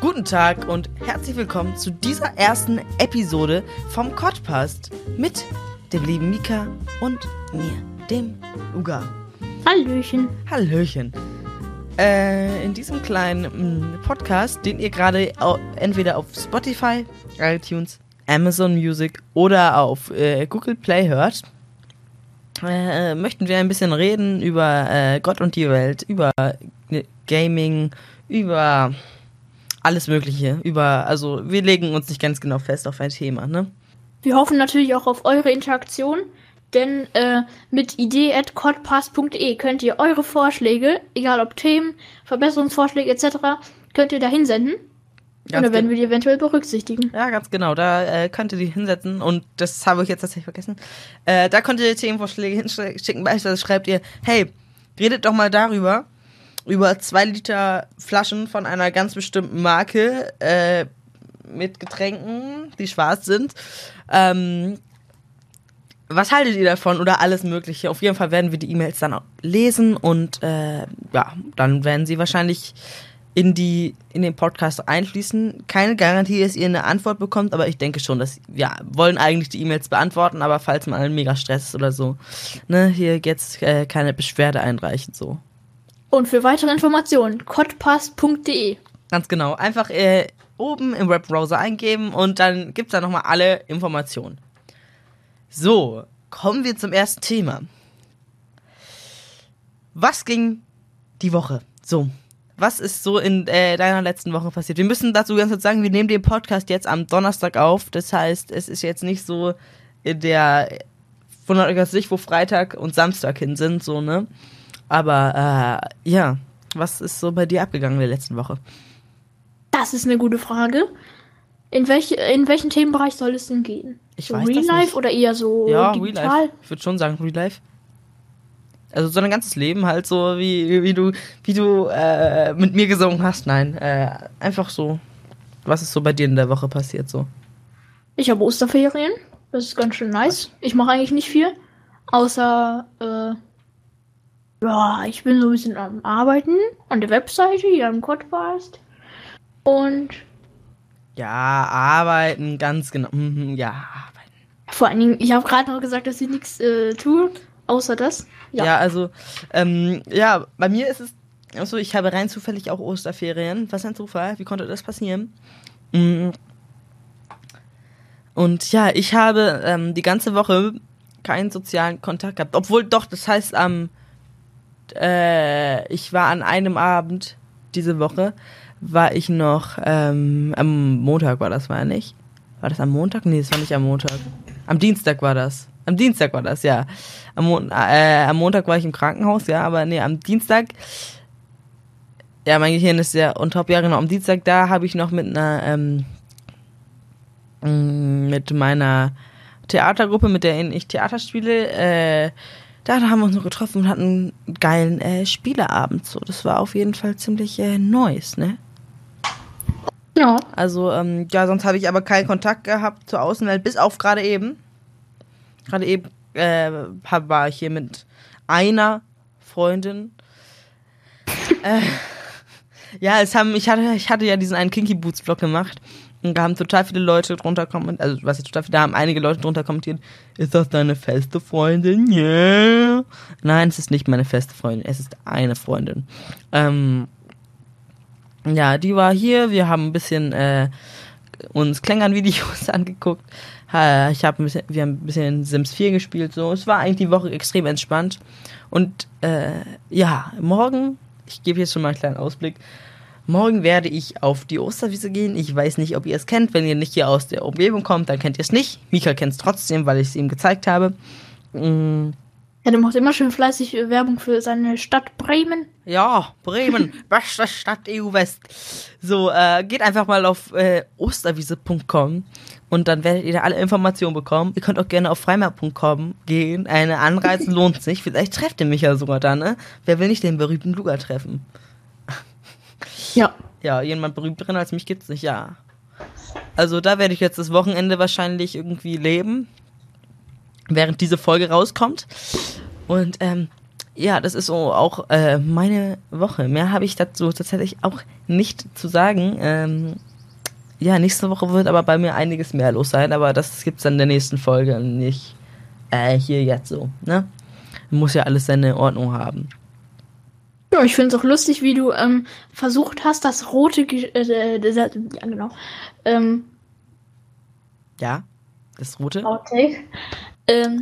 Guten Tag und herzlich willkommen zu dieser ersten Episode vom Podcast mit dem lieben Mika und mir, dem Uga. Hallöchen. Hallöchen. Äh, in diesem kleinen mm, Podcast, den ihr gerade entweder auf Spotify, iTunes, Amazon Music oder auf äh, Google Play hört, äh, möchten wir ein bisschen reden über äh, Gott und die Welt, über äh, Gaming, über alles Mögliche, über, also wir legen uns nicht ganz genau fest auf ein Thema, ne? Wir hoffen natürlich auch auf eure Interaktion, denn äh, mit idee.codpass.de könnt ihr eure Vorschläge, egal ob Themen, Verbesserungsvorschläge etc., könnt ihr da hinsenden. Und Ganz dann werden ge- wir die eventuell berücksichtigen. Ja, ganz genau. Da äh, könnt ihr die hinsetzen und das habe ich jetzt tatsächlich vergessen. Äh, da könnt ihr Themenvorschläge hinschicken. Beispielsweise schreibt ihr, hey, redet doch mal darüber, über zwei Liter Flaschen von einer ganz bestimmten Marke äh, mit Getränken, die schwarz sind. Ähm, was haltet ihr davon oder alles Mögliche? Auf jeden Fall werden wir die E-Mails dann auch lesen und äh, ja, dann werden sie wahrscheinlich in die in den Podcast einfließen. Keine Garantie, dass ihr eine Antwort bekommt, aber ich denke schon, dass ja wollen eigentlich die E-Mails beantworten, aber falls mal ein mega Stress ist oder so, ne, hier jetzt äh, keine Beschwerde einreichen so. Und für weitere Informationen codpass.de. Ganz genau, einfach äh, oben im Webbrowser eingeben und dann gibt's da nochmal alle Informationen. So, kommen wir zum ersten Thema. Was ging die Woche? So, was ist so in äh, deiner letzten Woche passiert? Wir müssen dazu ganz kurz sagen, wir nehmen den Podcast jetzt am Donnerstag auf. Das heißt, es ist jetzt nicht so in der von der Sicht, wo Freitag und Samstag hin sind, so, ne? Aber äh, ja, was ist so bei dir abgegangen in der letzten Woche? Das ist eine gute Frage. In, welch, in welchen Themenbereich soll es denn gehen? Ich so weiß Real Life nicht. oder eher so Ja, Real digital? Life. Ich würde schon sagen Real Life. Also so ein ganzes Leben halt so, wie, wie du, wie du äh, mit mir gesungen hast. Nein, äh, einfach so. Was ist so bei dir in der Woche passiert so? Ich habe Osterferien. Das ist ganz schön nice. Ich mache eigentlich nicht viel. Außer, äh, ja, ich bin so ein bisschen am Arbeiten. An der Webseite, hier am Podcast. Und Ja, arbeiten, ganz genau. Mhm, ja, arbeiten. vor allen Dingen, ich habe gerade noch gesagt, dass ich nichts äh, tue. Außer das. Ja, Ja. also, ähm, ja, bei mir ist es, also ich habe rein zufällig auch Osterferien. Was ein Zufall, wie konnte das passieren? Mm. Und ja, ich habe ähm, die ganze Woche keinen sozialen Kontakt gehabt. Obwohl doch, das heißt, am, äh, ich war an einem Abend diese Woche, war ich noch, ähm, am Montag war das, war ja nicht? War das am Montag? Nee, das war nicht am Montag. Am Dienstag war das. Am Dienstag war das, ja. Am, Mon äh, am Montag war ich im Krankenhaus, ja, aber nee, am Dienstag, ja, mein Gehirn ist ja on top, ja genau, am Dienstag, da habe ich noch mit einer, ähm, mh, mit meiner Theatergruppe, mit der ich Theater spiele, äh, da, haben wir uns noch getroffen und hatten einen geilen äh, Spieleabend, so. Das war auf jeden Fall ziemlich äh, nice, ne? ja. Also, ähm, ja, sonst habe ich aber keinen Kontakt gehabt zur Außenwelt, bis auf gerade eben. Gerade eben äh, war ich hier mit einer Freundin. äh, ja, es haben, ich hatte, ich hatte ja diesen einen Kinky Boots Vlog gemacht. Und da haben total viele Leute drunter kommentiert, also was jetzt total viele, da haben einige Leute drunter kommentiert, ist das deine feste Freundin? Yeah. Nein, es ist nicht meine feste Freundin, es ist eine Freundin. Ähm, ja, die war hier. Wir haben ein bisschen äh, uns Klängern-Videos angeguckt. Ich habe ein bisschen, wir haben ein bisschen Sims 4 gespielt. So, es war eigentlich die Woche extrem entspannt. Und äh, ja, morgen, ich gebe jetzt schon mal einen kleinen Ausblick. Morgen werde ich auf die Osterwiese gehen. Ich weiß nicht, ob ihr es kennt. Wenn ihr nicht hier aus der Umgebung kommt, dann kennt ihr es nicht. Mika kennt es trotzdem, weil ich es ihm gezeigt habe. Mm, Ja, der macht immer schön fleißig Werbung für seine Stadt Bremen. Ja, Bremen, beste Stadt EU West. So, äh, geht einfach mal auf äh, osterwiese.com und dann werdet ihr da alle Informationen bekommen. Ihr könnt auch gerne auf freimar.com gehen. Eine Anreise lohnt sich. Vielleicht trefft ihr mich ja sogar da, ne? Wer will nicht den berühmten Luga treffen? Ja. Ja, jemand berühmteren als mich gibt's nicht, ja. Also da werde ich jetzt das Wochenende wahrscheinlich irgendwie leben, während diese Folge rauskommt. Und ähm, ja, das ist so auch äh, meine Woche. Mehr habe ich dazu tatsächlich auch nicht zu sagen. Ähm, ja, nächste Woche wird aber bei mir einiges mehr los sein, aber das gibt's dann in der nächsten Folge und nicht äh, hier jetzt so, ne? Muss ja alles seine Ordnung haben. Ja, ich finde es auch lustig, wie du ähm, versucht hast, das rote, äh, äh, ja genau, ähm, Ja, das rote. Outtake. Ähm,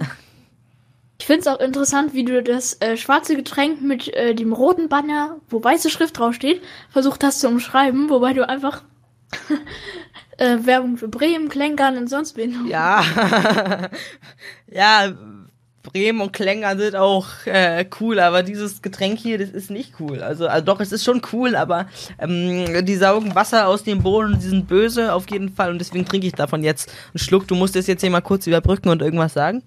ich finde es auch interessant, wie du das äh, schwarze Getränk mit äh, dem roten Banner, wo weiße Schrift draufsteht, versucht hast zu umschreiben, wobei du einfach äh, Werbung für Bremen, Klenkern und sonst wen. Ja, ja, Bremen und Klängern sind auch äh, cool, aber dieses Getränk hier, das ist nicht cool. Also, also doch, es ist schon cool, aber ähm, die saugen Wasser aus dem Boden und die sind böse auf jeden Fall und deswegen trinke ich davon jetzt einen Schluck. Du musst es jetzt hier mal kurz überbrücken und irgendwas sagen.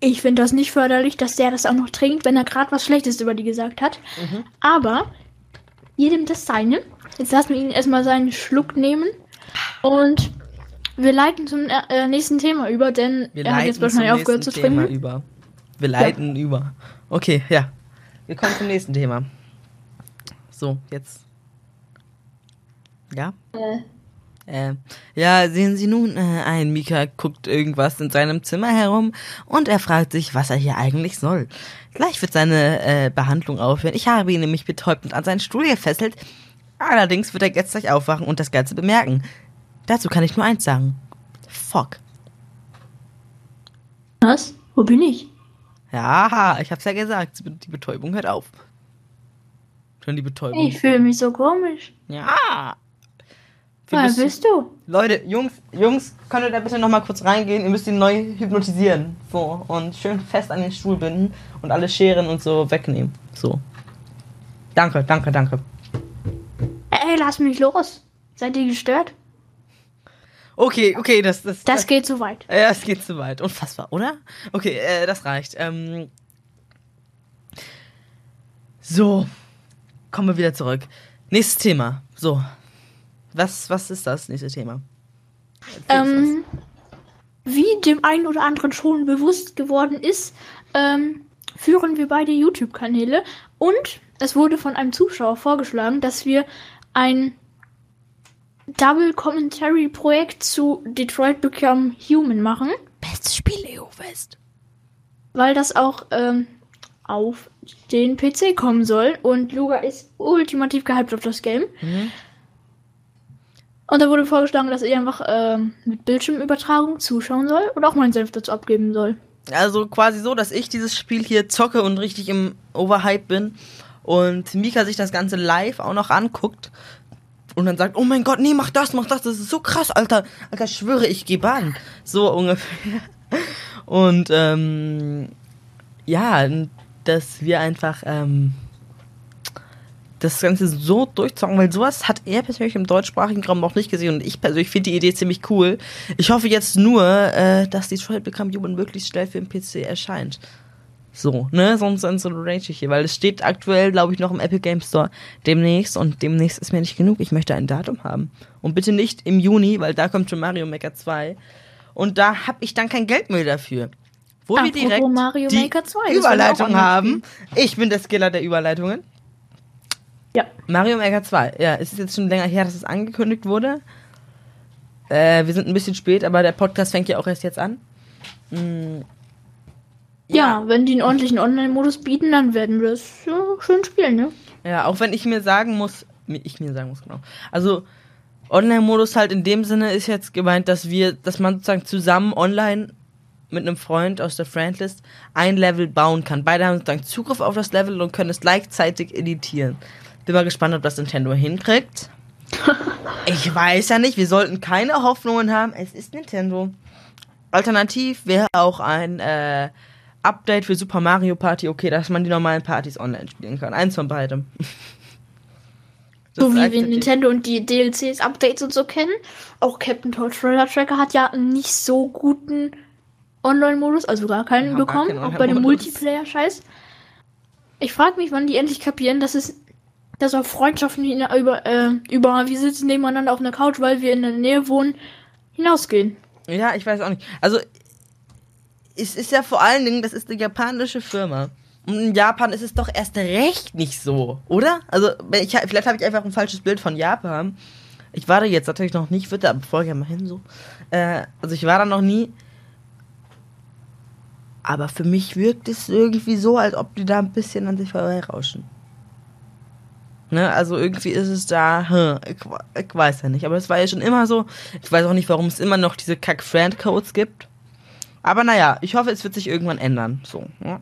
Ich finde das nicht förderlich, dass der das auch noch trinkt, wenn er gerade was Schlechtes über die gesagt hat. Aber jedem das seine. Jetzt lassen wir ihn erstmal seinen Schluck nehmen. Und wir leiten zum äh, nächsten Thema über, denn Wir er hat jetzt wahrscheinlich aufgehört zu nächsten Thema trinken. über. Wir leiten über. Okay, ja. Wir kommen zum nächsten Thema. So, jetzt. Ja? Äh, Äh, ja, sehen Sie nun äh, ein. Mika guckt irgendwas in seinem Zimmer herum und er fragt sich, was er hier eigentlich soll. Gleich wird seine äh, Behandlung aufhören. Ich habe ihn nämlich betäubt und an seinen Stuhl gefesselt. Allerdings wird er jetzt gleich aufwachen und das Ganze bemerken. Dazu kann ich nur eins sagen. Fuck. was? Wo bin ich? Ja, ich hab's ja gesagt. Die Betäubung hört auf. Schon die Betäubung. Ich fühle mich so komisch. Ja. Wer müssen- bist du? Leute, Jungs, Jungs, könnt ihr da bitte nochmal kurz reingehen? Ihr müsst ihn neu hypnotisieren. So. Und schön fest an den Stuhl binden und alle Scheren und so wegnehmen. So. Danke, danke, danke. Ey, lass mich los. Seid ihr gestört? Okay, okay, das, das, Das geht zu weit. Ja, es geht zu weit. Unfassbar, oder? Okay, äh, das reicht. Ähm, so, kommen wir wieder zurück. Nächstes Thema. So, was, was ist das nächste Thema? Ähm, wie dem einen oder anderen schon bewusst geworden ist, ähm, führen wir beide YouTube-Kanäle und es wurde von einem Zuschauer vorgeschlagen, dass wir ein Double Commentary Projekt zu Detroit Become Human machen. Bestes Spiel, EU West. weil das auch ähm, auf den PC kommen soll und Luga ist ultimativ gehypt auf das Game. Mhm. Und da wurde vorgeschlagen, dass ich einfach ähm, mit Bildschirmübertragung zuschauen soll und auch meinen Senf dazu abgeben soll. Also quasi so, dass ich dieses Spiel hier zocke und richtig im Overhype bin und Mika sich das Ganze live auch noch anguckt und dann sagt, oh mein Gott, nee, mach das, mach das, das ist so krass, Alter, Alter, ich schwöre, ich geh baden. So ungefähr. Und ähm, ja, dass wir einfach ähm, das Ganze so durchzocken, weil sowas hat er persönlich im deutschsprachigen Raum noch nicht gesehen und ich persönlich finde die Idee ziemlich cool. Ich hoffe jetzt nur, äh, dass Detroit Become Human möglichst schnell für den PC erscheint. So, ne, sonst dann so rage ich hier, weil es steht aktuell, glaube ich, noch im Epic Game Store demnächst und demnächst ist mir nicht genug. Ich möchte ein Datum haben. Und bitte nicht im Juni, weil da kommt schon Mario Maker 2 und da habe ich dann kein Geld mehr dafür. Wo wir Apropos direkt Mario die Maker 2, das wollen wir auch Überleitung haben. Ich bin der Skiller der Überleitungen. Ja. Mario Maker 2. Ja, es ist jetzt schon länger her, dass es angekündigt wurde. Äh, wir sind ein bisschen spät, aber der Podcast fängt ja auch erst jetzt an. Mm. Ja, wenn die einen ordentlichen Online-Modus bieten, dann werden wir es ja, schön spielen, ne? Ja, auch wenn ich mir sagen muss, ich mir sagen muss, genau. Also, Online-Modus halt in dem Sinne ist jetzt gemeint, dass wir, dass man sozusagen zusammen online mit einem Freund aus der Friendlist ein Level bauen kann. Beide haben sozusagen Zugriff auf das Level und können es gleichzeitig editieren. Bin mal gespannt, ob das Nintendo hinkriegt. ich weiß ja nicht, wir sollten keine Hoffnungen haben. Es ist Nintendo. Alternativ wäre auch ein äh, Update für Super Mario Party okay, dass man die normalen Partys online spielen kann. Eins von beidem. Das So wie wir. Nintendo und die DLCs, Updates und so kennen. Auch Captain Toad Thriller Tracker hat ja einen nicht so guten Online-Modus, also gar keinen Ja, bekommen, keinen auch bei dem. Multiplayer-Scheiß. Ich frage mich, wann die endlich kapieren, dass es dass auch Freundschaften über, äh, über wir sitzen nebeneinander auf einer Couch, weil wir in der Nähe wohnen, hinausgehen. Ja, ich weiß auch nicht. Also, es ist ja vor allen Dingen, das ist eine japanische Firma. Und in Japan ist es doch erst recht nicht so, oder? Also, ich, vielleicht habe ich einfach ein falsches Bild von Japan. Ich war da jetzt natürlich noch nicht, würde aber vorher mal hin so. Äh, also ich war da noch nie. Aber für mich wirkt es irgendwie so, als ob die da ein bisschen an sich vorbeirauschen. Ne, also irgendwie ist es da, hm, ich, ich, weiß ja nicht, aber es war ja schon immer so. Ich weiß auch nicht, warum es immer noch diese Kack-Friend-Codes gibt. Aber naja, ich hoffe, es wird sich irgendwann ändern. So. Ja.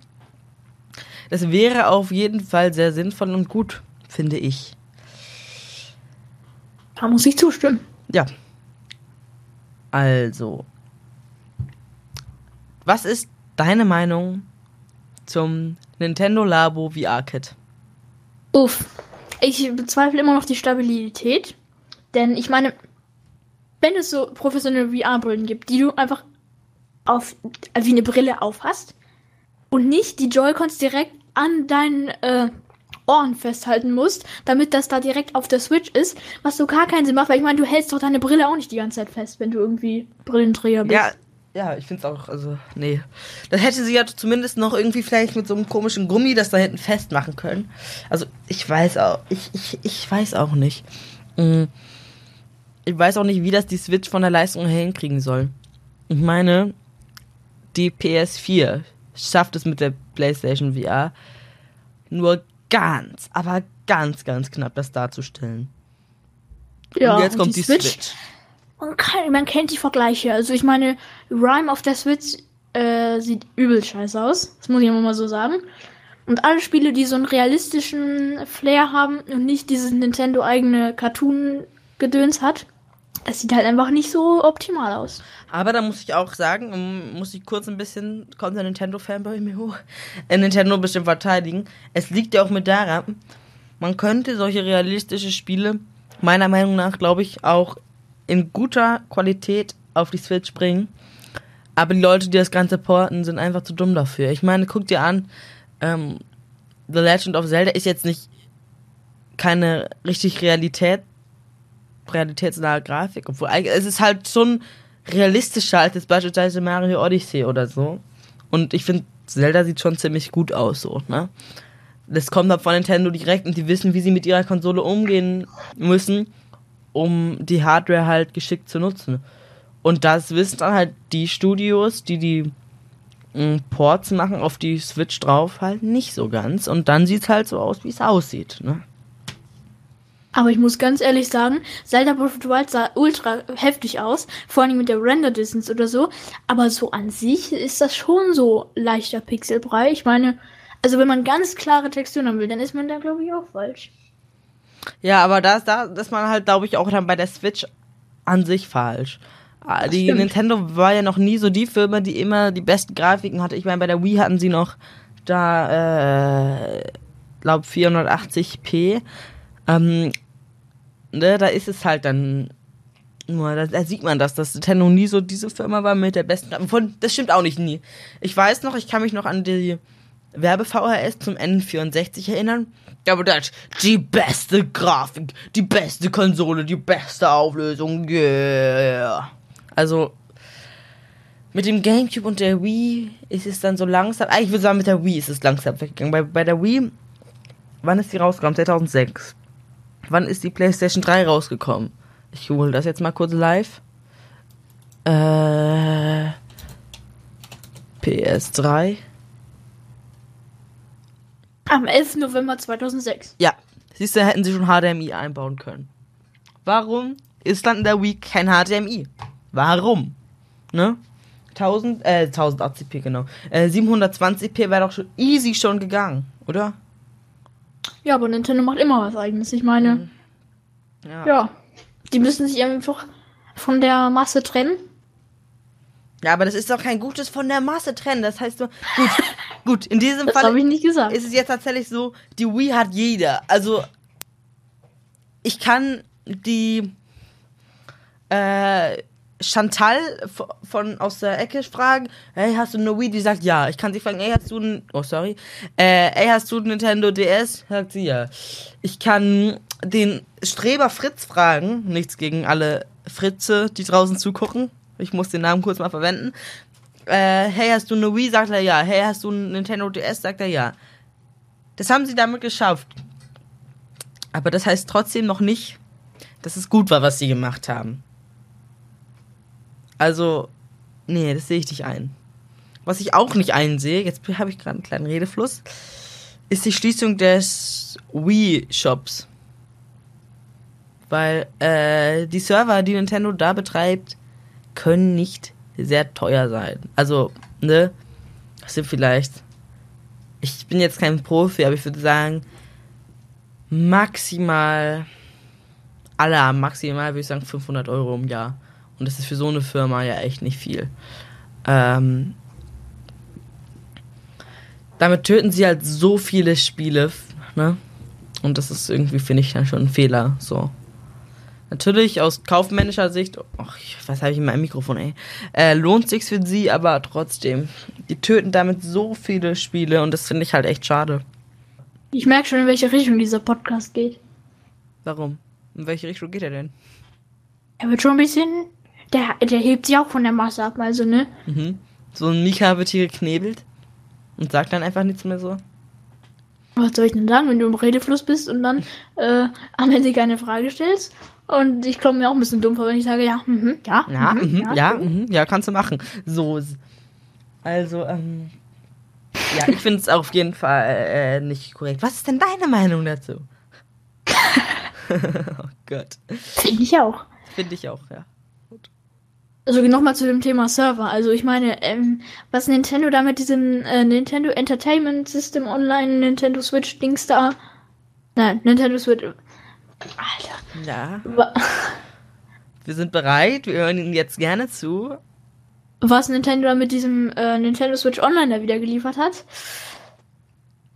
Das wäre auf jeden Fall sehr sinnvoll und gut, finde ich. Da muss ich zustimmen. Ja. Also. Was ist deine Meinung zum Nintendo Labo VR-Kit? Uff. Ich bezweifle immer noch die Stabilität. Denn ich meine, wenn es so professionelle VR-Brillen gibt, die du einfach auf, wie eine Brille aufhast und nicht die Joy-Cons direkt an deinen äh, Ohren festhalten musst, damit das da direkt auf der Switch ist, was so gar keinen Sinn macht, weil ich meine, du hältst doch deine Brille auch nicht die ganze Zeit fest, wenn du irgendwie Brillenträger bist. Ja, ja, ich finde es auch, also, nee. Das hätte sie ja zumindest noch irgendwie vielleicht mit so einem komischen Gummi das da hinten festmachen können. Also, ich weiß auch, ich, ich, ich weiß auch nicht. Mm. Ich weiß auch nicht, wie das die Switch von der Leistung her hinkriegen soll. Ich meine, die PS4 schafft es mit der PlayStation VR nur ganz, aber ganz, ganz knapp das darzustellen. Ja, und jetzt kommt und die, die, Switch. Switch. Man, kann, man, kennt die Vergleiche. Also ich meine, Rhyme auf der Switch äh, sieht übel scheiße aus. Das muss ich immer mal so sagen. Und alle Spiele, die so einen realistischen Flair haben und nicht dieses Nintendo eigene Cartoon-Gedöns hat, das sieht halt einfach nicht so optimal aus. Aber da muss ich auch sagen, muss ich kurz ein bisschen, kommt der Nintendo-Fan bei mir hoch, äh, Nintendo bestimmt verteidigen. Es liegt ja auch mit daran, man könnte solche realistische Spiele, meiner Meinung nach, glaube ich, auch in guter Qualität auf die Switch bringen. Aber die Leute, die das Ganze porten, sind einfach zu dumm dafür. Ich meine, guck dir an, ähm, The Legend of Zelda ist jetzt nicht keine richtig Realität realitätsnahe Grafik. Obwohl, es ist halt schon realistischer als jetzt beispielsweise Mario Odyssey oder so. Und ich finde, Zelda sieht schon ziemlich gut aus, so, ne? Das kommt halt von Nintendo direkt und die wissen, wie sie mit ihrer Konsole umgehen müssen, um die Hardware halt geschickt zu nutzen. Und das wissen dann halt die Studios, die die mm, Ports machen auf die Switch drauf, halt nicht so ganz. Und dann sieht es halt so aus, wie es aussieht, ne? Aber ich muss ganz ehrlich sagen, Zelda Breath of the Wild sah ultra heftig aus, vor allem mit der Render Distance oder so. Aber so an sich ist das schon so leichter Pixelbrei. Ich meine, also wenn man ganz klare Texturen haben will, dann ist man da glaube ich auch falsch. Ja, aber da, da ist man halt glaube ich auch dann bei der Switch an sich falsch. Ah, die stimmt. Nintendo war ja noch nie so die Firma, die immer die besten Grafiken hatte. Ich meine, bei der Wii hatten sie noch da, äh, glaube 480p. Ähm, ne, da ist es halt dann nur, da, da, sieht man das, dass Nintendo nie so diese Firma war mit der besten Von, das stimmt auch nicht nie. Ich weiß noch, ich kann mich noch an die Werbe-VHS zum N64 erinnern. Aber das die beste Grafik, die beste Konsole, die beste Auflösung, yeah. Also, mit dem Gamecube und der Wii ist es dann so langsam, eigentlich würde ich sagen, mit der Wii ist es langsam weggegangen. Bei, bei der Wii, wann ist die rausgekommen? 2006. Wann ist die PlayStation 3 rausgekommen? Ich hole das jetzt mal kurz live. Äh, PS3. Am 11. November 2006. Ja, siehst du, hätten sie schon HDMI einbauen können. Warum ist dann in der Wii kein HDMI? Warum? Ne? 1000, äh, 1080p, genau. Äh, 720p wäre doch schon easy schon gegangen, oder? Ja, aber Nintendo macht immer was eigenes. Ich meine, mhm. ja. ja. Die müssen sich einfach von der Masse trennen. Ja, aber das ist doch kein gutes von der Masse trennen. Das heißt so, gut, gut, in diesem das Fall habe ich nicht gesagt. ist es jetzt tatsächlich so, die Wii hat jeder. Also ich kann die äh, Chantal von aus der Ecke fragen, hey, hast du eine Wii? Die sagt ja. Ich kann sie fragen, hey, hast du ein, oh sorry, äh, hey, hast du Nintendo DS? Sagt sie ja. Ich kann den Streber Fritz fragen, nichts gegen alle Fritze, die draußen zugucken. Ich muss den Namen kurz mal verwenden. äh, hey, hast du eine Wii? Sagt er ja. Hey, hast du ein Nintendo DS? Sagt er ja. Das haben sie damit geschafft. Aber das heißt trotzdem noch nicht, dass es gut war, was sie gemacht haben. Also, nee, das sehe ich nicht ein. Was ich auch nicht einsehe, jetzt habe ich gerade einen kleinen Redefluss, ist die Schließung des Wii-Shops. Weil äh, die Server, die Nintendo da betreibt, können nicht sehr teuer sein. Also, ne, das sind vielleicht, ich bin jetzt kein Profi, aber ich würde sagen, maximal, aller maximal würde ich sagen 500 Euro im Jahr. Und das ist für so eine Firma ja echt nicht viel. Ähm, damit töten sie halt so viele Spiele, ne? Und das ist irgendwie, finde ich, dann schon ein Fehler, so. Natürlich aus kaufmännischer Sicht, ach, was habe ich in meinem Mikrofon, ey, äh, lohnt sich's für sie, aber trotzdem, die töten damit so viele Spiele und das finde ich halt echt schade. Ich merke schon, in welche Richtung dieser Podcast geht. Warum? In welche Richtung geht er denn? Er wird schon ein bisschen, der, der hebt sich auch von der Masse ab, also ne? Mhm. So ein Mika wird hier geknebelt und sagt dann einfach nichts mehr so. Was soll ich denn sagen, wenn du im Redefluss bist und dann äh, am Ende keine Frage stellst? Und ich komme mir auch ein bisschen dumm vor, wenn ich sage, ja, mhm, ja, Ja, mhm, mhm, ja, mhm. mhm, ja, kannst du machen. So. Also, ähm. Ja, ich finde es auf jeden Fall äh, nicht korrekt. Was ist denn deine Meinung dazu? oh Gott. Finde ich auch. Finde ich auch, ja. Also nochmal zu dem Thema Server. Also ich meine, ähm, was Nintendo da mit diesem äh, Nintendo Entertainment System Online, Nintendo Switch Dings da. Nein, Nintendo Switch. Alter. Ja, Wa- wir sind bereit. Wir hören Ihnen jetzt gerne zu. Was Nintendo da mit diesem äh, Nintendo Switch Online da wieder geliefert hat.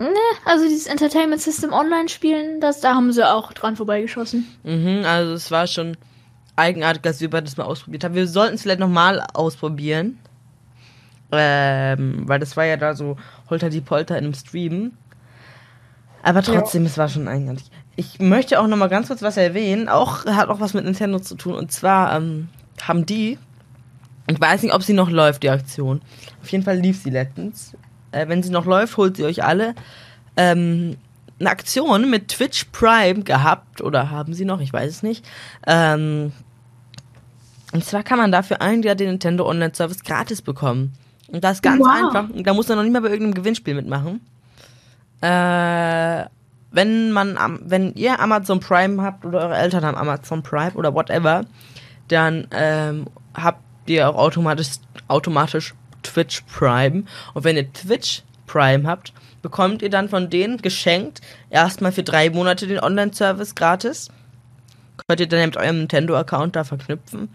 Ne, also dieses Entertainment System Online Spielen, das, da haben sie auch dran vorbeigeschossen. Mhm, also es war schon eigenartig, dass wir das mal ausprobiert haben. Wir sollten es vielleicht nochmal ausprobieren. Ähm, weil das war ja da so holter die Polter in einem Stream. Aber trotzdem, es war schon eigenartig. Ich möchte auch nochmal ganz kurz was erwähnen. Auch hat auch was mit Nintendo zu tun. Und zwar ähm, haben die, ich weiß nicht, ob sie noch läuft, die Aktion. Auf jeden Fall lief sie letztens. Äh, wenn sie noch läuft, holt sie euch alle. Ähm, eine Aktion mit Twitch Prime gehabt oder haben sie noch, ich weiß es nicht. Ähm, und zwar kann man dafür ein Jahr den Nintendo Online Service gratis bekommen. Und das ist ganz Wow. einfach. Und Da muss man noch nicht mal bei irgendeinem Gewinnspiel mitmachen. Äh, wenn man, wenn ihr Amazon Prime habt oder eure Eltern haben Amazon Prime oder whatever, dann ähm, habt ihr auch automatisch, automatisch Twitch Prime. Und wenn ihr Twitch Prime habt, bekommt ihr dann von denen geschenkt erstmal für drei Monate den Online-Service gratis. Könnt ihr dann mit eurem Nintendo-Account da verknüpfen.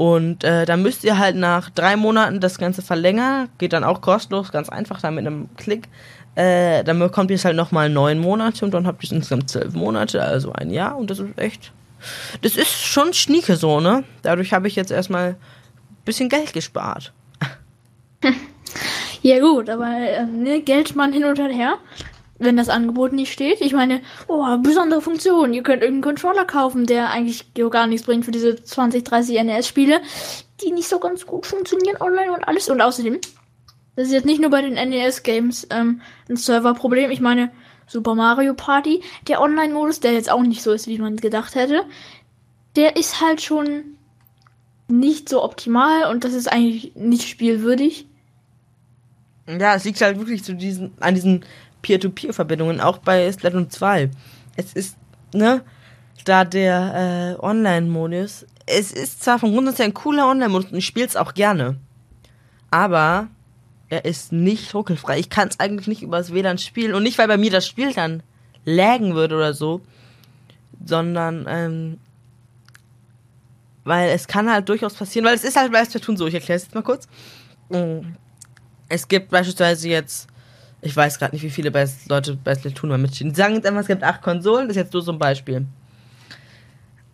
Und äh, dann müsst ihr halt nach drei Monaten das Ganze verlängern. Geht dann auch kostenlos, ganz einfach, da mit einem Klick. Äh, dann bekommt ihr es halt nochmal neun Monate und dann habt ihr es insgesamt zwölf Monate, also ein Jahr. Und das ist echt. Das ist schon schnieke so, ne? Dadurch habe ich jetzt erstmal ein bisschen Geld gespart. Ja gut, aber ähm, ne, Geld sparen hin und her, wenn das Angebot nicht steht. Ich meine, oh, besondere Funktion. Ihr könnt irgendeinen Controller kaufen, der eigentlich gar nichts bringt für diese 20, 30 NES-Spiele, die nicht so ganz gut funktionieren online und alles. Und außerdem, das ist jetzt nicht nur bei den NES-Games ähm, ein Serverproblem. Ich meine, Super Mario Party, der Online-Modus, der jetzt auch nicht so ist, wie man gedacht hätte, der ist halt schon nicht so optimal und das ist eigentlich nicht spielwürdig. Ja, es liegt halt wirklich zu diesen, an diesen Peer-to-Peer-Verbindungen, auch bei Splatoon 2. Es ist, ne, da der äh, Online-Modus, es ist zwar vom Grundsatz her ein cooler Online-Modus und ich spiele es auch gerne, aber er ist nicht ruckelfrei. Ich kann es eigentlich nicht übers WLAN spielen und nicht, weil bei mir das Spiel dann laggen würde oder so, sondern ähm, weil es kann halt durchaus passieren, weil es ist halt bei Splatoon so, ich erkläre es jetzt mal kurz. Mm. Es gibt beispielsweise jetzt, ich weiß gerade nicht, wie viele bei, Leute bei Splatoon mal mitstehen. Die sagen jetzt einfach, es gibt acht Konsolen, das ist jetzt nur so ein Beispiel.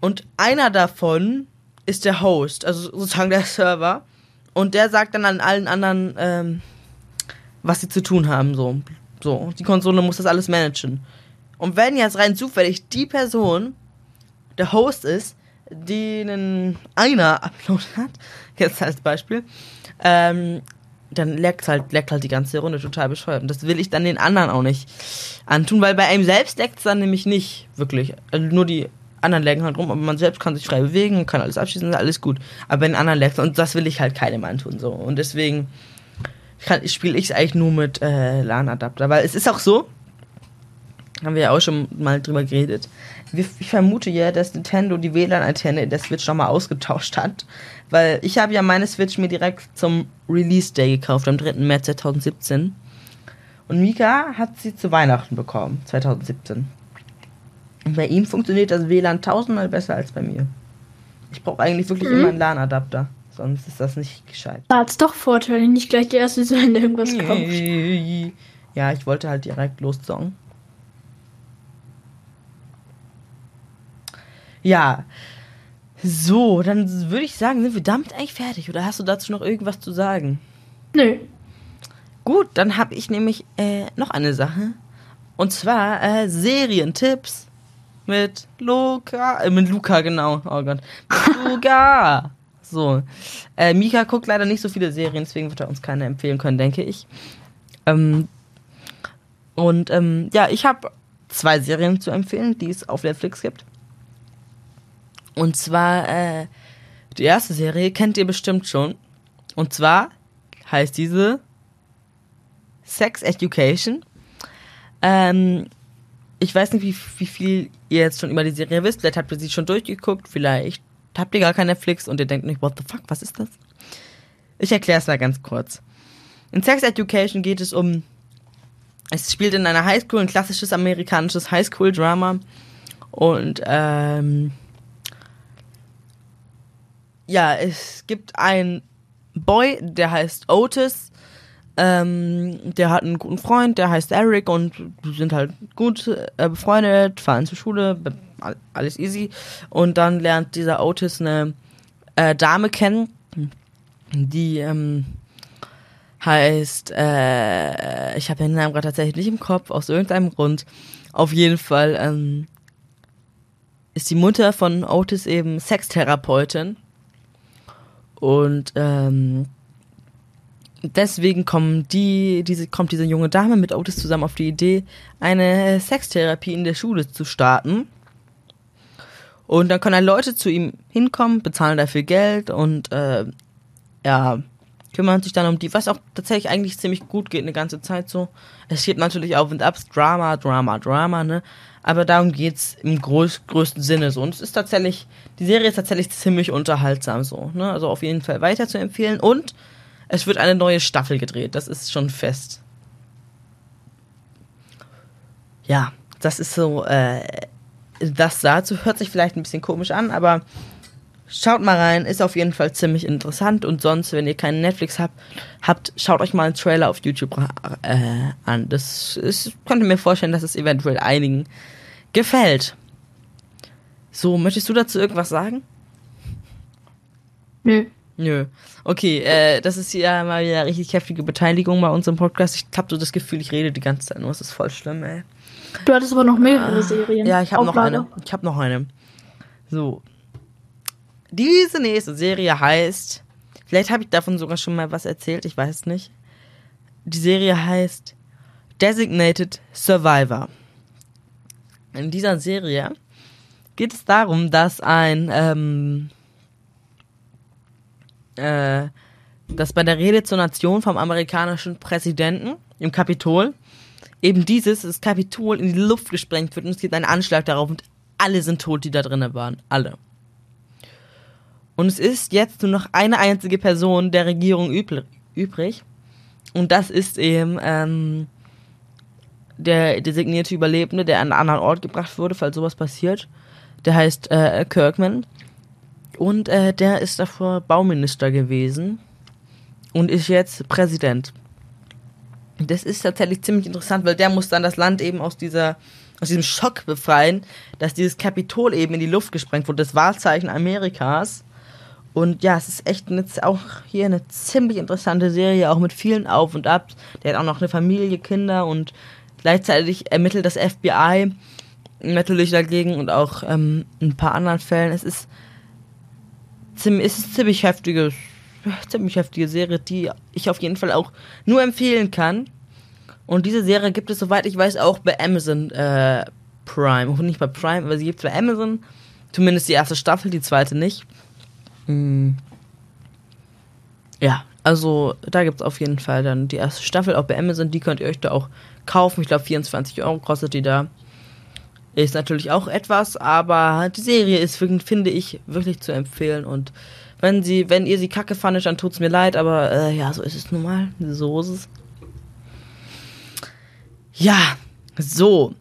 Und einer davon ist der Host, also sozusagen der Server. Und der sagt dann an allen anderen, ähm, was sie zu tun haben, so. So, die Konsole muss das alles managen. Und wenn jetzt rein zufällig die Person der Host ist, denen einer Upload hat, jetzt als Beispiel, ähm, dann leckt halt, leckt halt die ganze Runde total bescheuert. Und das will ich dann den anderen auch nicht antun, weil bei einem selbst leckt es dann nämlich nicht wirklich. Also nur die anderen lecken halt rum, aber man selbst kann sich frei bewegen, kann alles abschießen, alles gut. Aber bei den anderen leckt und das will ich halt keinem antun so. Und deswegen spiele ich es eigentlich nur mit äh, LAN-Adapter, weil es ist auch so, haben wir ja auch schon mal drüber geredet. Ich vermute ja, dass Nintendo die WLAN-Antenne der Switch nochmal ausgetauscht hat. Weil ich habe ja meine Switch mir direkt zum Release Day gekauft, am 3. März 2017. Und Mika hat sie zu Weihnachten bekommen, 2017. Und bei ihm funktioniert das WLAN tausendmal besser als bei mir. Ich brauche eigentlich wirklich mhm. immer einen LAN-Adapter. Sonst ist das nicht gescheit. Da hat es doch Vorteile, nicht gleich die erste sein, der irgendwas kauft. Ja, ich wollte halt direkt loszongen. Ja. So, dann würde ich sagen, sind wir damit eigentlich fertig. Oder hast du dazu noch irgendwas zu sagen? Nö. Gut, dann habe ich nämlich äh, noch eine Sache. Und zwar äh, Serientipps mit Luca. Äh, mit Luca, genau. Oh Gott. Mit Luca. So. Äh, Mika guckt leider nicht so viele Serien, deswegen wird er uns keine empfehlen können, denke ich. Ähm, und ähm, ja, ich habe zwei Serien zu empfehlen, die es auf Netflix gibt. Und zwar, äh, die erste Serie kennt ihr bestimmt schon. Und zwar heißt diese Sex Education. Ähm, ich weiß nicht, wie, wie viel ihr jetzt schon über die Serie wisst. Vielleicht habt ihr sie schon durchgeguckt. Vielleicht habt ihr gar kein Netflix und ihr denkt nicht, what the fuck, was ist das? Ich erkläre es mal ganz kurz. In Sex Education geht es um, es spielt in einer Highschool, ein klassisches amerikanisches Highschool-Drama. Und ähm, ja, es gibt einen Boy, der heißt Otis. Ähm, der hat einen guten Freund, der heißt Eric und sind halt gut äh, befreundet, fahren zur Schule, alles easy. Und dann lernt dieser Otis eine äh, Dame kennen, die ähm, heißt, äh, ich habe den Namen gerade tatsächlich nicht im Kopf, aus irgendeinem Grund. Auf jeden Fall ähm, ist die Mutter von Otis eben Sextherapeutin und ähm, deswegen kommen die, diese, kommt diese junge Dame mit Otis zusammen auf die Idee, eine Sextherapie in der Schule zu starten. Und dann können dann Leute zu ihm hinkommen, bezahlen dafür Geld und äh, ja, kümmern sich dann um die, was auch tatsächlich eigentlich ziemlich gut geht eine ganze Zeit so. Es geht natürlich auf und ab, Drama, Drama, Drama, ne? aber darum geht's im groß, größten Sinne so. Und es ist tatsächlich, die Serie ist tatsächlich ziemlich unterhaltsam so. Ne? Also auf jeden Fall weiter zu empfehlen. Und es wird eine neue Staffel gedreht, das ist schon fest. Ja, das ist so, äh, das dazu hört sich vielleicht ein bisschen komisch an, aber schaut mal rein, ist auf jeden Fall ziemlich interessant. Und sonst, wenn ihr keinen Netflix habt, habt schaut euch mal einen Trailer auf YouTube äh, an. Das ist, könnte mir vorstellen, dass es eventuell einigen gefällt. So, möchtest du dazu irgendwas sagen? Nö. Nö. Okay, äh, das ist hier mal wieder richtig heftige Beteiligung bei unserem Podcast. Ich habe so das Gefühl, ich rede die ganze Zeit nur. Das ist voll schlimm, ey. Du hattest aber noch mehrere ah, Serien. Ja, ich habe noch eine. Ich habe noch eine. So. Diese nächste Serie heißt, vielleicht habe ich davon sogar schon mal was erzählt, ich weiß nicht. Die Serie heißt Designated Survivor in dieser Serie geht es darum, dass ein ähm, äh, dass bei der Rede zur Nation vom amerikanischen Präsidenten im Kapitol eben dieses, das Kapitol in die Luft gesprengt wird und es gibt einen Anschlag darauf und alle sind tot, die da drinnen waren. Alle. Und es ist jetzt nur noch eine einzige Person der Regierung übrig. Und das ist eben ähm, der designierte Überlebende, der an einen anderen Ort gebracht wurde, falls sowas passiert. Der heißt äh, Kirkman. Und äh, der ist davor Bauminister gewesen und ist jetzt Präsident. Das ist tatsächlich ziemlich interessant, weil der muss dann das Land eben aus dieser aus diesem Schock befreien, dass dieses Kapitol eben in die Luft gesprengt wurde, das Wahrzeichen Amerikas. Und ja, es ist echt eine, auch hier eine ziemlich interessante Serie, auch mit vielen Auf und Abs. Der hat auch noch eine Familie, Kinder und Gleichzeitig ermittelt das FBI natürlich dagegen und auch ähm, in ein paar anderen Fällen. Es ist ziemlich, es ist ziemlich heftiges, ziemlich heftige Serie, die ich auf jeden Fall auch nur empfehlen kann. Und diese Serie gibt es, soweit ich weiß, auch bei Amazon äh, Prime. Nicht bei Prime, aber sie gibt es bei Amazon. Zumindest die erste Staffel, die zweite nicht. Hm. Ja, also da gibt es auf jeden Fall dann die erste Staffel, auch bei Amazon. Die könnt ihr euch da auch kaufen. Ich glaube, 24 Euro kostet die da. Ist natürlich auch etwas, aber die Serie ist, finde ich, wirklich zu empfehlen. Und wenn sie, wenn ihr sie kacke fandet, dann tut es mir leid, aber äh, ja, so ist es nun mal. So ist es. Ja, so.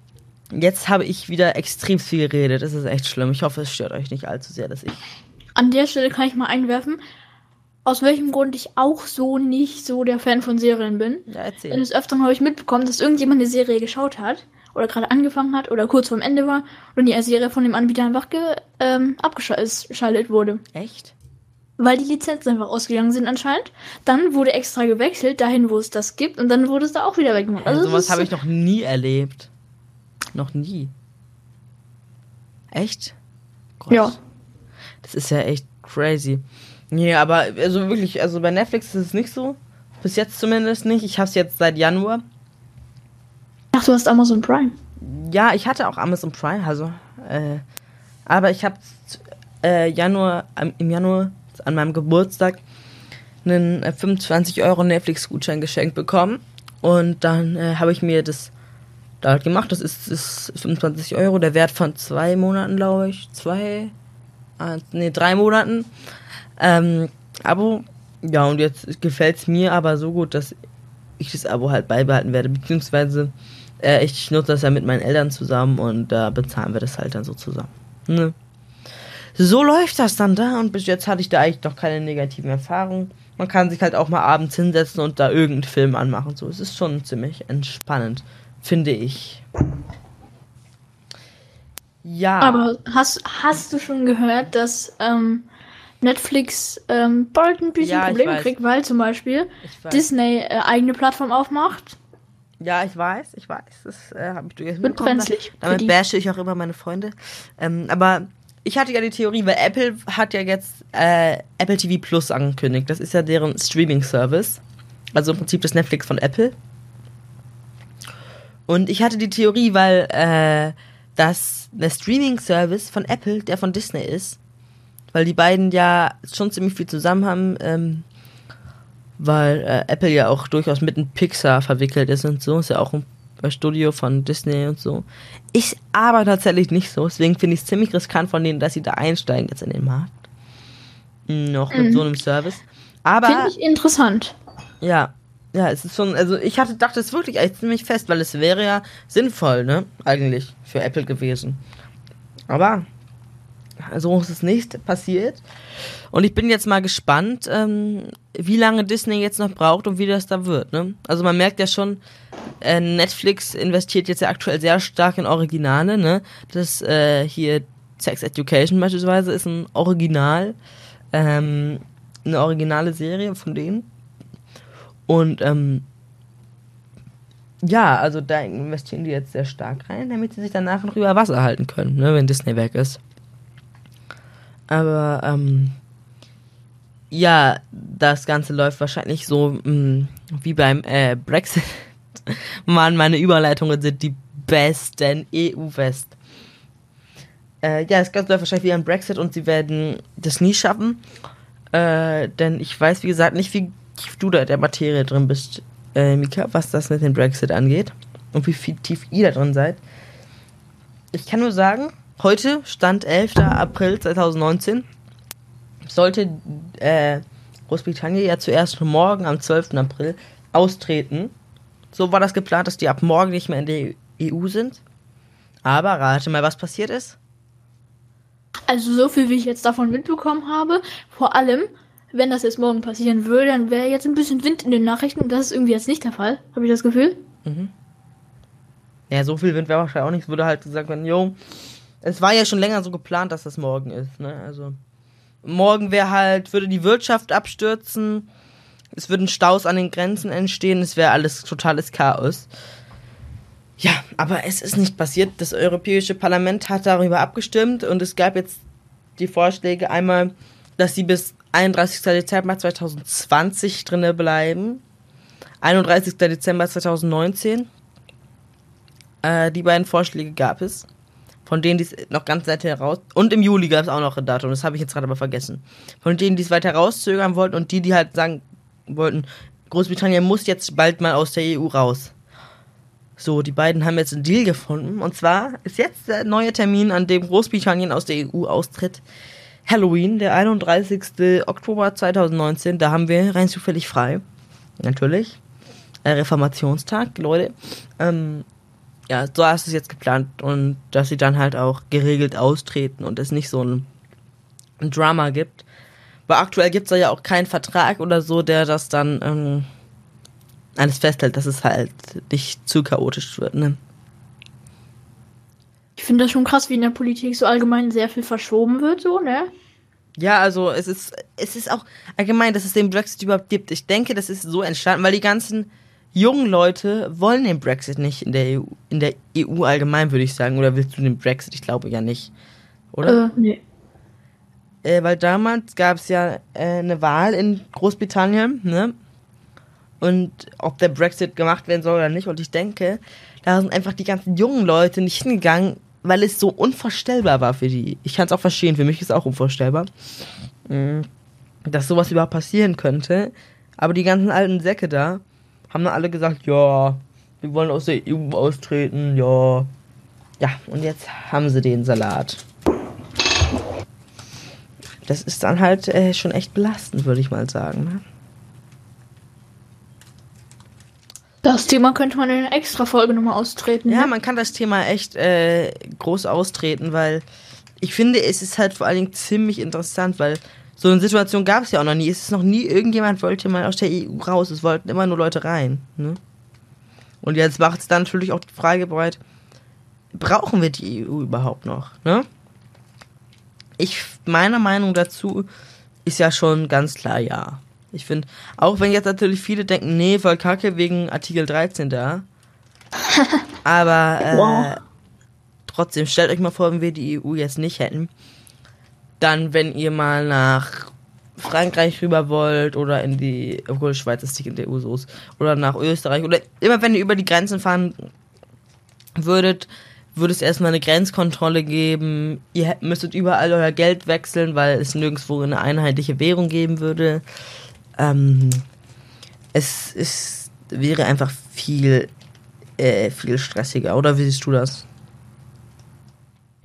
Jetzt habe ich wieder extrem viel geredet. Das ist echt schlimm. Ich hoffe, es stört euch nicht allzu sehr, dass ich. An der Stelle kann ich mal einwerfen, aus welchem Grund ich auch so nicht so der Fan von Serien bin. Ja, erzähl. Denn des Öfteren habe ich mitbekommen, dass irgendjemand eine Serie geschaut hat oder gerade angefangen hat oder kurz vorm Ende war und die Serie von dem Anbieter einfach ähm, abgeschaltet wurde. Echt? Weil die Lizenzen einfach ausgegangen sind anscheinend. Dann wurde extra gewechselt dahin, wo es das gibt und dann wurde es da auch wieder weggemacht. Also Also sowas habe ich noch nie erlebt. Noch nie. Echt? Gott. Ja. Das ist ja echt crazy. Nee, aber also wirklich, also bei Netflix ist es nicht so. Bis jetzt zumindest nicht. Ich habe es jetzt seit Januar. Ach, du hast Amazon Prime. Ja, ich hatte auch Amazon Prime, also. Äh, aber ich habe äh, Januar, im Januar an meinem Geburtstag einen äh, 25 Euro Netflix-Gutschein geschenkt bekommen. Und dann äh, habe ich mir das da halt gemacht. Das ist, ist 25 Euro, der Wert von zwei Monaten, glaube ich. Zwei, äh, nee, drei Monaten. Ähm, Abo. Ja, und jetzt gefällt es mir aber so gut, dass ich das Abo halt beibehalten werde. Beziehungsweise äh, ich nutze das ja mit meinen Eltern zusammen und da bezahlen wir das halt dann so zusammen. Ne? So läuft das dann da und bis jetzt hatte ich da eigentlich noch keine negativen Erfahrungen. Man kann sich halt auch mal abends hinsetzen und da irgendeinen Film anmachen. So, es ist schon ziemlich entspannend, finde ich. Ja. Aber hast, hast du schon gehört, dass ähm, Netflix ähm, bald ein bisschen Ja, Probleme kriegt, weil zum Beispiel. Disney äh, eigene Plattform aufmacht? Ja, ich weiß, ich weiß. Das äh, habe ich durchaus mitbekommen. Damit bashe ich auch immer meine Freunde. Ähm, aber ich hatte ja die Theorie, weil Apple hat ja jetzt äh, Apple TV Plus angekündigt. Das ist ja deren Streaming-Service. Also im Prinzip das Netflix von Apple. Und ich hatte die Theorie, weil äh, das der Streaming-Service von Apple, der von Disney ist, weil die beiden ja schon ziemlich viel zusammen haben, ähm, weil äh, Apple ja auch durchaus mit in Pixar verwickelt ist und so, ist ja auch ein Studio von Disney und so. Ist aber tatsächlich nicht so, deswegen finde ich es ziemlich riskant von denen, dass sie da einsteigen jetzt in den Markt. Noch mit Mhm. so einem Service. Aber Finde ich interessant. ja, ja, es ist schon, also ich hatte, dachte es wirklich echt ziemlich fest, weil es wäre ja sinnvoll, ne, eigentlich für Apple gewesen. Aber so ist es nicht passiert. Und ich bin jetzt mal gespannt, ähm, wie lange Disney jetzt noch braucht und wie das da wird, ne? Also man merkt ja schon, äh, Netflix investiert jetzt ja aktuell sehr stark in Originale, ne? Das äh, hier Sex Education beispielsweise ist ein Original, ähm, eine originale Serie von denen. Und ähm, ja, also da investieren die jetzt sehr stark rein, damit sie sich danach noch über Wasser halten können, ne, wenn Disney weg ist. Aber ähm, ja, das Ganze läuft wahrscheinlich so mh, wie beim äh, Brexit. Mann, meine Überleitungen sind die besten EU-West. Äh, ja, das Ganze läuft wahrscheinlich wie beim Brexit und sie werden das nie schaffen. Äh, denn ich weiß, wie gesagt, nicht, wie tief du da in der Materie drin bist, äh, Mika, was das mit dem Brexit angeht. Und wie viel tief ihr da drin seid. Ich kann nur sagen, heute, Stand 11. April 2019, sollte äh, Großbritannien ja zuerst morgen am 12. April austreten. So war das geplant, dass die ab morgen nicht mehr in der EU sind. Aber rate mal, was passiert ist. Also so viel, wie ich jetzt davon mitbekommen habe, vor allem, wenn das jetzt morgen passieren würde, dann wäre jetzt ein bisschen Wind in den Nachrichten das ist irgendwie jetzt nicht der Fall, habe ich das Gefühl. Ja, so viel Wind wäre wahrscheinlich auch nicht. Es würde halt gesagt werden, jo, es war ja schon länger so geplant, dass das morgen ist, ne? Also morgen wäre halt, würde die Wirtschaft abstürzen, es würden Staus an den Grenzen entstehen, es wäre alles totales Chaos. Ja, aber es ist nicht passiert. Das Europäische Parlament hat darüber abgestimmt und es gab jetzt die Vorschläge einmal dass sie bis 31. Dezember 2020 drinne bleiben. 31. Dezember 2019. Äh, die beiden Vorschläge gab es. Von denen, die es noch ganz weit heraus. Und im Juli gab es auch noch ein Datum, das habe ich jetzt gerade aber vergessen. Von denen, die es weiter rauszögern wollten und die, die halt sagen wollten, Großbritannien muss jetzt bald mal aus der EU raus. So, die beiden haben jetzt einen Deal gefunden. Und zwar ist jetzt der neue Termin, an dem Großbritannien aus der EU austritt. Halloween, der 31. Oktober 2019. Da haben wir rein zufällig frei. Natürlich. Reformationstag, Leute. Ähm, ja, so hast du es jetzt geplant und dass sie dann halt auch geregelt austreten und es nicht so ein, ein Drama gibt. Weil aktuell gibt es da ja auch keinen Vertrag oder so, der das dann ähm, alles festhält, dass es halt nicht zu chaotisch wird, ne? Ich finde das schon krass, wie in der Politik so allgemein sehr viel verschoben wird, so, ne? Ja, also es ist, es ist auch allgemein, dass es den Brexit überhaupt gibt. Ich denke, das ist so entstanden, weil die ganzen jungen Leute wollen den Brexit nicht in der EU, in der EU allgemein, würde ich sagen. Oder willst du den Brexit? Ich glaube ja nicht. Oder? Äh, nee. Äh, weil damals gab es ja äh, eine Wahl in Großbritannien, ne? Und ob der Brexit gemacht werden soll oder nicht. Und ich denke, da sind einfach die ganzen jungen Leute nicht hingegangen, weil es so unvorstellbar war für die. Ich kann es auch verstehen, für mich ist es auch unvorstellbar, mm, dass sowas überhaupt passieren könnte. Aber die ganzen alten Säcke da, haben dann alle gesagt, ja, wir wollen aus der EU austreten, ja. Ja, und jetzt haben sie den Salat. Das ist dann halt äh, schon echt belastend, würde ich mal sagen. Ne? Das Thema könnte man in einer extra Folge nochmal austreten. Ja, ne? man kann das Thema echt äh, groß austreten, weil ich finde, es ist halt vor allen Dingen ziemlich interessant, weil so eine Situation gab es ja auch noch nie. Es ist noch nie irgendjemand wollte mal aus der EU raus. Es wollten immer nur Leute rein. Ne? Und jetzt macht es dann natürlich auch die Frage bereit, brauchen wir die EU überhaupt noch? Ne? Ich, meine Meinung dazu ist ja schon ganz klar ja. Ich finde, auch wenn jetzt natürlich viele denken, nee, voll kacke wegen Artikel 13 da. Aber äh, Wow. trotzdem, stellt euch mal vor, wenn wir die EU jetzt nicht hätten. Dann, wenn ihr mal nach Frankreich rüber wollt oder in die, obwohl Schweiz ist nicht in der EU so ist, oder nach Österreich oder immer wenn ihr über die Grenzen fahren würdet, würde es erstmal eine Grenzkontrolle geben. Ihr müsstet überall euer Geld wechseln, weil es nirgendwo eine einheitliche Währung geben würde. Ähm, es ist, wäre einfach viel, äh, viel stressiger. Oder wie siehst du das?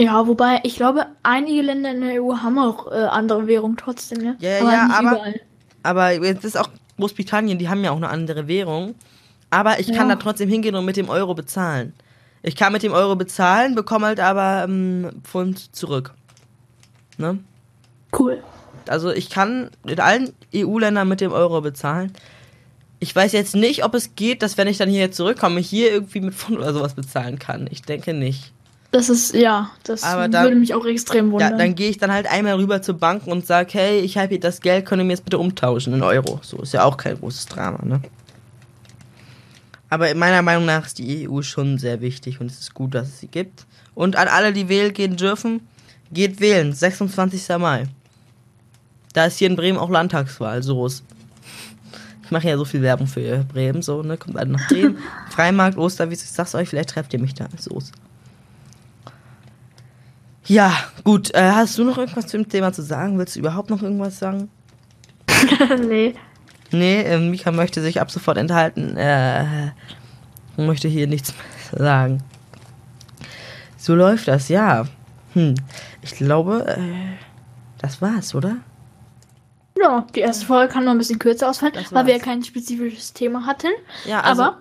Ja, wobei, ich glaube, einige Länder in der EU haben auch äh, andere Währung trotzdem, ne? Ja, ja, aber ja, aber- überall. Aber jetzt ist auch Großbritannien, die haben ja auch eine andere Währung. Aber ich kann Ja. da trotzdem hingehen und mit dem Euro bezahlen. Ich kann mit dem Euro bezahlen, bekomme halt aber ähm, Pfund zurück. Ne? Cool. Also ich kann in allen EU-Ländern mit dem Euro bezahlen. Ich weiß jetzt nicht, ob es geht, dass wenn ich dann hier zurückkomme, hier irgendwie mit Pfund oder sowas bezahlen kann. Ich denke nicht. Das ist, ja, das Aber dann- würde mich auch extrem Ja, wundern. dann gehe ich dann halt einmal rüber zur Bank und sage, hey, ich habe hier das Geld, könnt ihr mir jetzt bitte umtauschen in Euro. So ist ja auch kein großes Drama, ne? Aber in meiner Meinung nach ist die EU schon sehr wichtig und es ist gut, dass es sie gibt. Und an alle, die wählen gehen dürfen, geht wählen. 26. Mai. Da ist hier in Bremen auch Landtagswahl, so ist. Ich mache ja so viel Werbung für Bremen, so, ne? Kommt alle nach Bremen. Freimarkt, Osterwies, ich sag's euch, vielleicht trefft ihr mich da. So ist. Ja, gut. Äh, hast du noch irgendwas zu dem Thema zu sagen? Willst du überhaupt noch irgendwas sagen? nee. Nee, äh, Mika möchte sich ab sofort enthalten. Äh, möchte hier nichts mehr sagen. So läuft das, ja. Hm. Ich glaube, äh, das war's, oder? Ja, die erste Folge kann noch ein bisschen kürzer ausfallen, weil wir ja kein spezifisches Thema hatten. Ja, also, Aber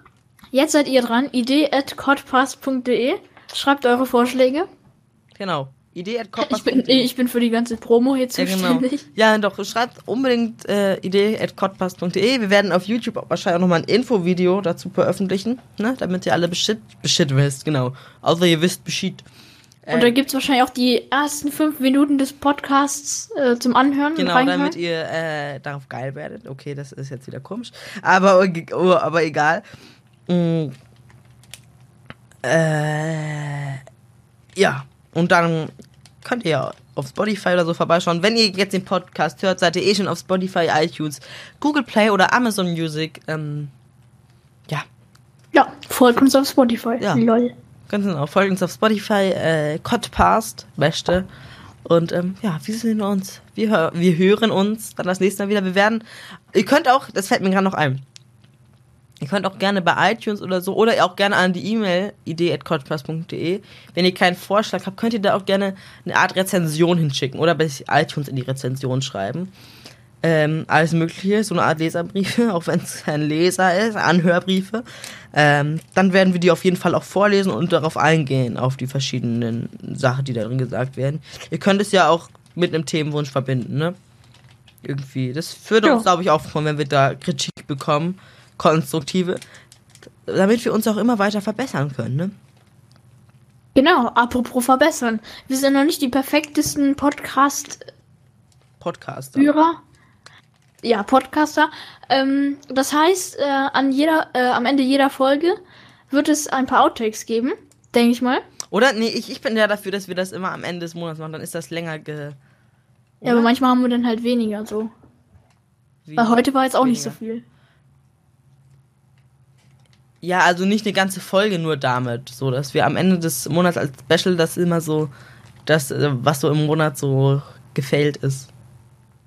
jetzt seid ihr dran. idee.codpass.de. Schreibt eure Vorschläge. genau. Idee at Ich bin, ich bin für die ganze Promo hier Ja, genau. zuständig. Ja, doch, schreibt unbedingt äh, idee at. Wir werden auf YouTube wahrscheinlich auch nochmal ein Infovideo dazu veröffentlichen, ne? damit ihr alle Bescheid, Bescheid wisst, genau. Außer ihr wisst Bescheid. Und da gibt's wahrscheinlich auch die ersten fünf Minuten des Podcasts äh, zum Anhören. Genau, damit ihr äh, darauf geil werdet. Okay, das ist jetzt wieder komisch. Aber, oh, aber egal. Mm. Äh, ja, und dann könnt ihr auf Spotify oder so vorbeischauen. Wenn ihr jetzt den Podcast hört, seid ihr eh schon auf Spotify, iTunes, Google Play oder Amazon Music. Ähm, ja, Ja, folgt uns auf Spotify. Ja. Lol. Ganz genau. Folgt uns auf Spotify, äh, Codcast, beste. Und ähm, ja, wir sehen uns. Wir, hör wir hören uns dann das nächste Mal wieder. Wir werden. Ihr könnt auch, das fällt mir gerade noch ein. Ihr könnt auch gerne bei iTunes oder so oder auch gerne an die E-Mail idee.codcast.de. Wenn ihr keinen Vorschlag habt, könnt ihr da auch gerne eine Art Rezension hinschicken oder bei iTunes in die Rezension schreiben. Ähm, alles Mögliche, so eine Art Leserbriefe, auch wenn es kein Leser ist, Anhörbriefe. Ähm, dann werden wir die auf jeden Fall auch vorlesen und darauf eingehen, auf die verschiedenen Sachen, die darin gesagt werden. Ihr könnt es ja auch mit einem Themenwunsch verbinden, ne? Irgendwie. Das würde Ja. uns, glaube ich, auch freuen, wenn wir da Kritik bekommen, konstruktive, damit wir uns auch immer weiter verbessern können, ne? Genau, apropos verbessern. Wir sind noch nicht die perfektesten Podcast-Hörer. Podcaster. Ja, Podcaster. Ähm, das heißt, äh, an jeder, äh, am Ende jeder Folge wird es ein paar Outtakes geben, denke ich mal. Oder? Nee, ich, ich bin ja dafür, dass wir das immer am Ende des Monats machen, dann ist das länger ge. Ja, aber manchmal haben wir dann halt weniger so. Wie- Weil heute war jetzt auch nicht so weniger. viel. Ja, also nicht eine ganze Folge nur damit, so dass wir am Ende des Monats als Special das immer so, das, äh, was so im Monat so gefällt ist.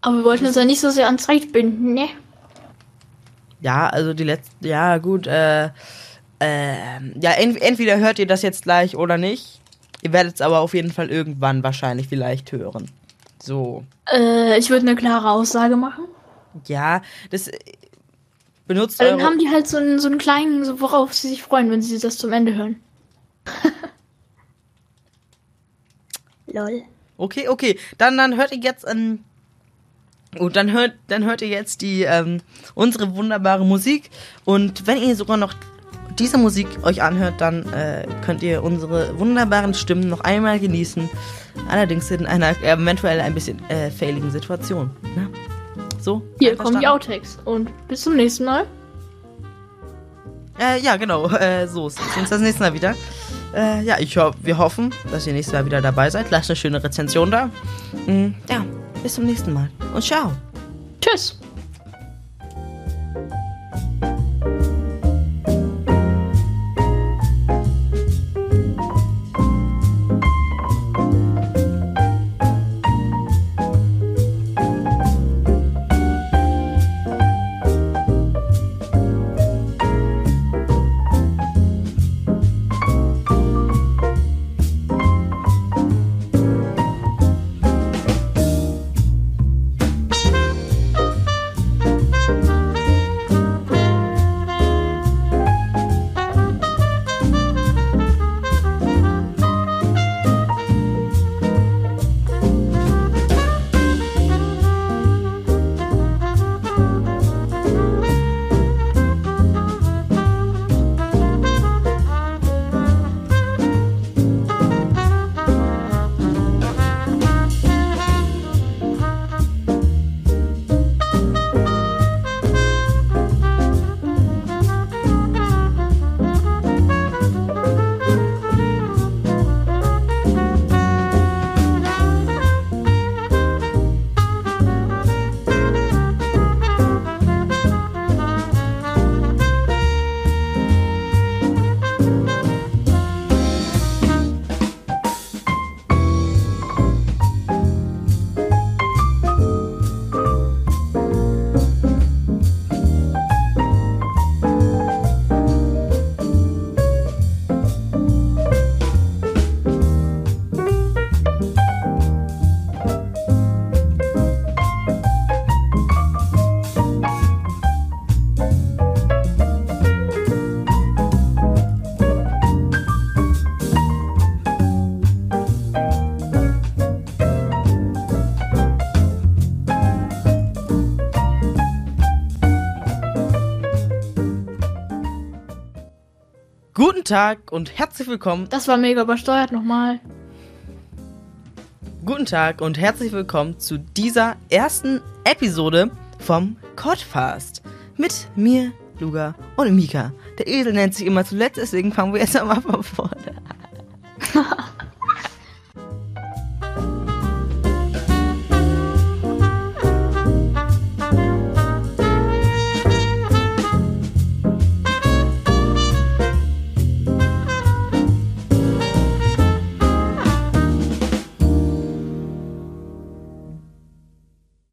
Aber wir wollten uns ja nicht so sehr an Zeit binden, ne? Ja, also die letzten, ja gut, äh, ähm, ja, ent entweder hört ihr das jetzt gleich oder nicht. Ihr werdet es aber auf jeden Fall irgendwann wahrscheinlich vielleicht hören. So. Äh, ich würde eine klare Aussage machen. Ja, das äh, benutzt Weil dann haben die halt so einen, so einen kleinen, so worauf sie sich freuen, wenn sie das zum Ende hören. Lol. Okay, okay. Dann, dann hört ihr jetzt ähm, und dann hört, dann hört ihr jetzt die ähm, unsere wunderbare Musik. Und wenn ihr sogar noch diese Musik euch anhört, dann äh, könnt ihr unsere wunderbaren Stimmen noch einmal genießen. Allerdings in einer eventuell ein bisschen äh, failigen Situation. Ne? So? Hier kommen die? Outtakes. Und bis zum nächsten Mal. Äh, ja, genau. Äh, so, sehen uns das nächste Mal wieder. Äh, ja, ich ho wir hoffen, dass ihr nächstes Mal wieder dabei seid. Lasst eine schöne Rezension da. Mm, ja, bis zum nächsten Mal. Und ciao. Tschüss. Tag und herzlich willkommen. Das war mega übersteuert nochmal. Guten Tag und herzlich willkommen zu dieser ersten Episode vom Codfast. Mit mir, Luga und Mika. Der Esel nennt sich immer zuletzt, deswegen fangen wir jetzt einmal von vorne.